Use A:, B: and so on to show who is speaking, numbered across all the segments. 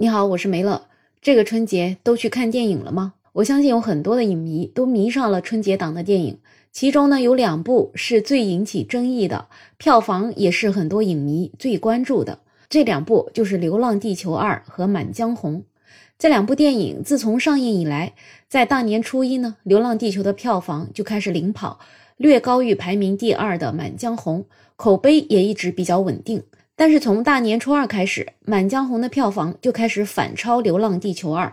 A: 你好，我是梅乐。这个春节都去看电影了吗？我相信有很多的影迷都迷上了春节档的电影，其中呢有两部是最引起争议的，票房也是很多影迷最关注的。这两部就是《流浪地球二》和《满江红》。这两部电影自从上映以来，在大年初一呢，《流浪地球》的票房就开始领跑，略高于排名第二的《满江红》，口碑也一直比较稳定。但是从大年初二开始，《满江红》的票房就开始反超《流浪地球二》。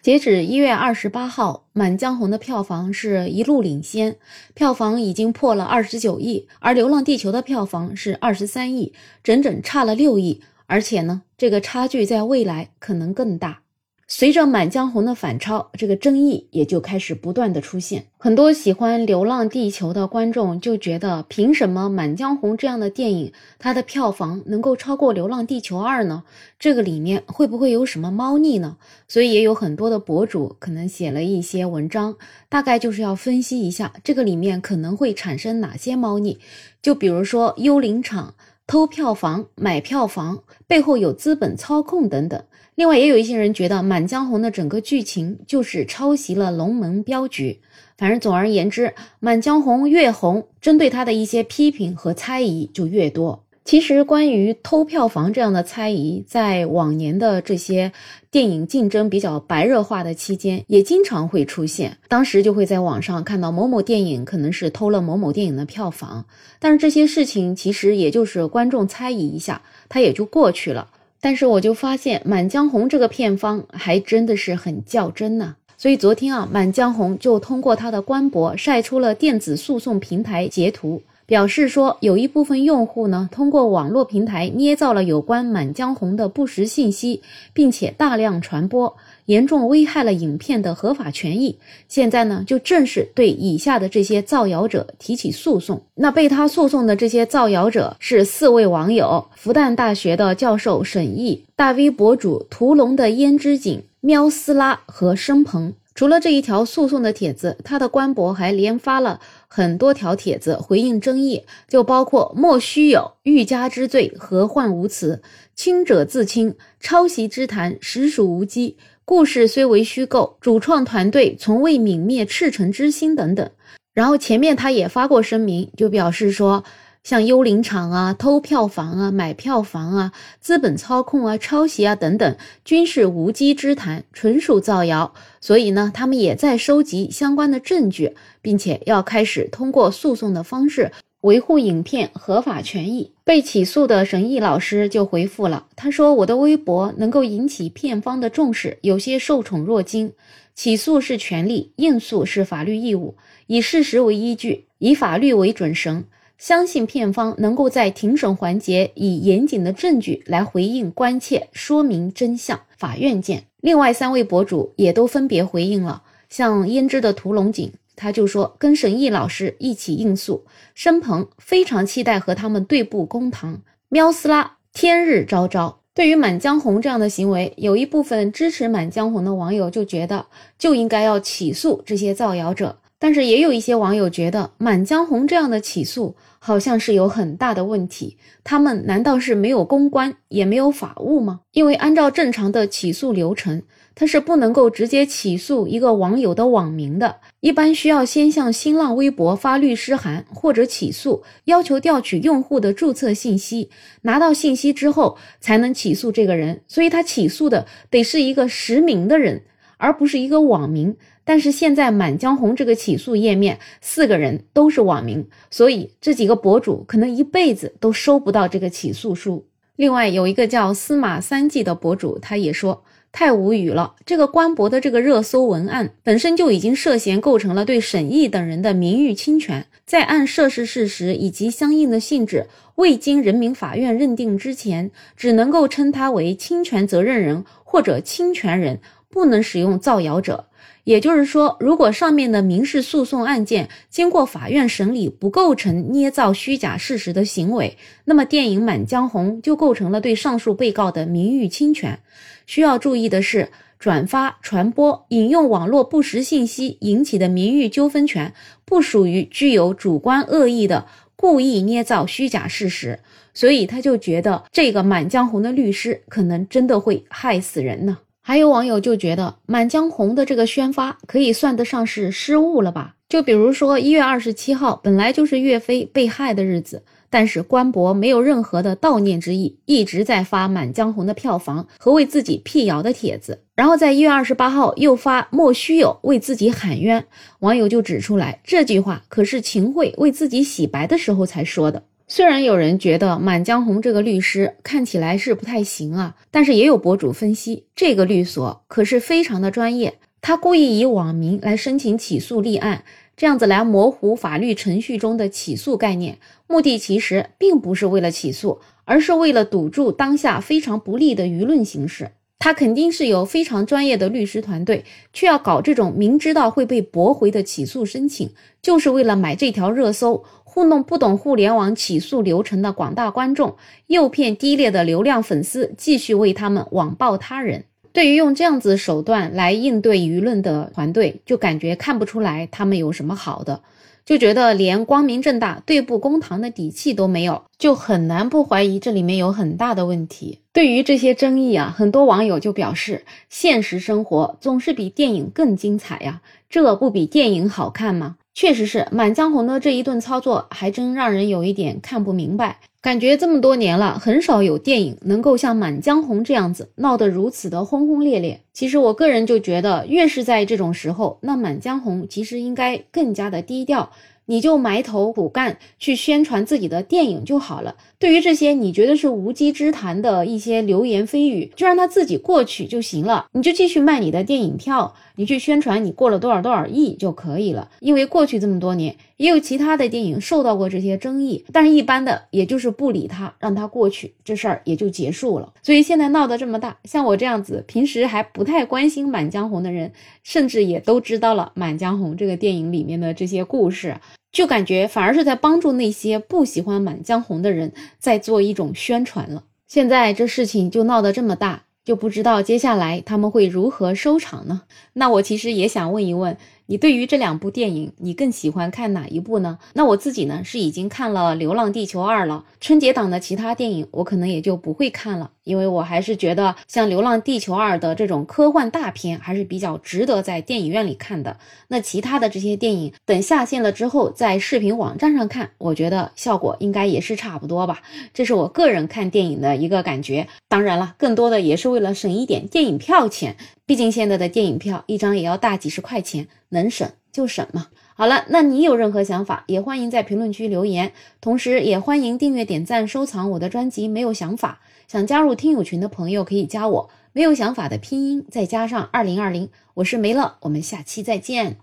A: 截止一月二十八号，《满江红》的票房是一路领先，票房已经破了二十九亿，而《流浪地球》的票房是二十三亿，整整差了六亿。而且呢，这个差距在未来可能更大。随着《满江红》的反超，这个争议也就开始不断的出现。很多喜欢《流浪地球》的观众就觉得，凭什么《满江红》这样的电影，它的票房能够超过《流浪地球二》呢？这个里面会不会有什么猫腻呢？所以也有很多的博主可能写了一些文章，大概就是要分析一下这个里面可能会产生哪些猫腻。就比如说幽灵场偷票房、买票房，背后有资本操控等等。另外，也有一些人觉得《满江红》的整个剧情就是抄袭了《龙门镖局》。反正总而言之，《满江红》越红，针对他的一些批评和猜疑就越多。其实，关于偷票房这样的猜疑，在往年的这些电影竞争比较白热化的期间，也经常会出现。当时就会在网上看到某某电影可能是偷了某某电影的票房，但是这些事情其实也就是观众猜疑一下，它也就过去了。但是我就发现《满江红》这个片方还真的是很较真呢，所以昨天啊，《满江红》就通过他的官博晒出了电子诉讼平台截图。表示说，有一部分用户呢，通过网络平台捏造了有关《满江红》的不实信息，并且大量传播，严重危害了影片的合法权益。现在呢，就正式对以下的这些造谣者提起诉讼。那被他诉讼的这些造谣者是四位网友：复旦大学的教授沈毅、大 V 博主屠龙的胭脂锦、喵斯拉和申鹏。除了这一条诉讼的帖子，他的官博还连发了很多条帖子回应争议，就包括“莫须有，欲加之罪，何患无辞？清者自清，抄袭之谈实属无稽。故事虽为虚构，主创团队从未泯灭赤诚之心”等等。然后前面他也发过声明，就表示说。像幽灵场啊、偷票房啊、买票房啊、资本操控啊、抄袭啊等等，均是无稽之谈，纯属造谣。所以呢，他们也在收集相关的证据，并且要开始通过诉讼的方式维护影片合法权益。被起诉的沈毅老师就回复了，他说：“我的微博能够引起片方的重视，有些受宠若惊。起诉是权利，应诉是法律义务，以事实为依据，以法律为准绳。”相信片方能够在庭审环节以严谨的证据来回应关切，说明真相。法院见。另外三位博主也都分别回应了，像胭脂的屠龙锦，他就说跟沈毅老师一起应诉。申鹏非常期待和他们对簿公堂。喵斯拉天日昭昭。对于《满江红》这样的行为，有一部分支持《满江红》的网友就觉得就应该要起诉这些造谣者。但是也有一些网友觉得，《满江红》这样的起诉好像是有很大的问题。他们难道是没有公关，也没有法务吗？因为按照正常的起诉流程，他是不能够直接起诉一个网友的网名的，一般需要先向新浪微博发律师函或者起诉，要求调取用户的注册信息。拿到信息之后，才能起诉这个人。所以他起诉的得是一个实名的人，而不是一个网名。但是现在《满江红》这个起诉页面，四个人都是网名，所以这几个博主可能一辈子都收不到这个起诉书。另外有一个叫司马三季的博主，他也说太无语了。这个官博的这个热搜文案本身就已经涉嫌构成了对沈毅等人的名誉侵权，在按涉事事实以及相应的性质未经人民法院认定之前，只能够称他为侵权责任人或者侵权人，不能使用造谣者。也就是说，如果上面的民事诉讼案件经过法院审理不构成捏造虚假事实的行为，那么电影《满江红》就构成了对上述被告的名誉侵权。需要注意的是，转发、传播、引用网络不实信息引起的名誉纠纷权，不属于具有主观恶意的故意捏造虚假事实。所以他就觉得这个《满江红》的律师可能真的会害死人呢。还有网友就觉得《满江红》的这个宣发可以算得上是失误了吧？就比如说一月二十七号本来就是岳飞被害的日子。但是官博没有任何的悼念之意，一直在发《满江红》的票房和为自己辟谣的帖子，然后在一月二十八号又发莫须有为自己喊冤，网友就指出来这句话可是秦桧为自己洗白的时候才说的。虽然有人觉得《满江红》这个律师看起来是不太行啊，但是也有博主分析，这个律所可是非常的专业，他故意以网名来申请起诉立案。这样子来模糊法律程序中的起诉概念，目的其实并不是为了起诉，而是为了堵住当下非常不利的舆论形势。他肯定是有非常专业的律师团队，却要搞这种明知道会被驳回的起诉申请，就是为了买这条热搜，糊弄不懂互联网起诉流程的广大观众，诱骗低劣的流量粉丝，继续为他们网暴他人。对于用这样子手段来应对舆论的团队，就感觉看不出来他们有什么好的，就觉得连光明正大对簿公堂的底气都没有，就很难不怀疑这里面有很大的问题。对于这些争议啊，很多网友就表示，现实生活总是比电影更精彩呀，这不比电影好看吗？确实是《满江红》的这一顿操作，还真让人有一点看不明白。感觉这么多年了，很少有电影能够像《满江红》这样子闹得如此的轰轰烈烈。其实我个人就觉得，越是在这种时候，那《满江红》其实应该更加的低调。你就埋头苦干去宣传自己的电影就好了。对于这些你觉得是无稽之谈的一些流言蜚语，就让他自己过去就行了。你就继续卖你的电影票，你去宣传你过了多少多少亿就可以了。因为过去这么多年，也有其他的电影受到过这些争议，但是一般的也就是不理他，让他过去，这事儿也就结束了。所以现在闹得这么大，像我这样子平时还不太关心《满江红》的人，甚至也都知道了《满江红》这个电影里面的这些故事。就感觉反而是在帮助那些不喜欢《满江红》的人在做一种宣传了。现在这事情就闹得这么大，就不知道接下来他们会如何收场呢？那我其实也想问一问。你对于这两部电影，你更喜欢看哪一部呢？那我自己呢是已经看了《流浪地球二》了。春节档的其他电影，我可能也就不会看了，因为我还是觉得像《流浪地球二》的这种科幻大片还是比较值得在电影院里看的。那其他的这些电影，等下线了之后，在视频网站上看，我觉得效果应该也是差不多吧。这是我个人看电影的一个感觉。当然了，更多的也是为了省一点电影票钱。毕竟现在的电影票一张也要大几十块钱，能省就省嘛。好了，那你有任何想法，也欢迎在评论区留言，同时也欢迎订阅、点赞、收藏我的专辑。没有想法，想加入听友群的朋友可以加我，没有想法的拼音再加上二零二零，我是梅乐，我们下期再见。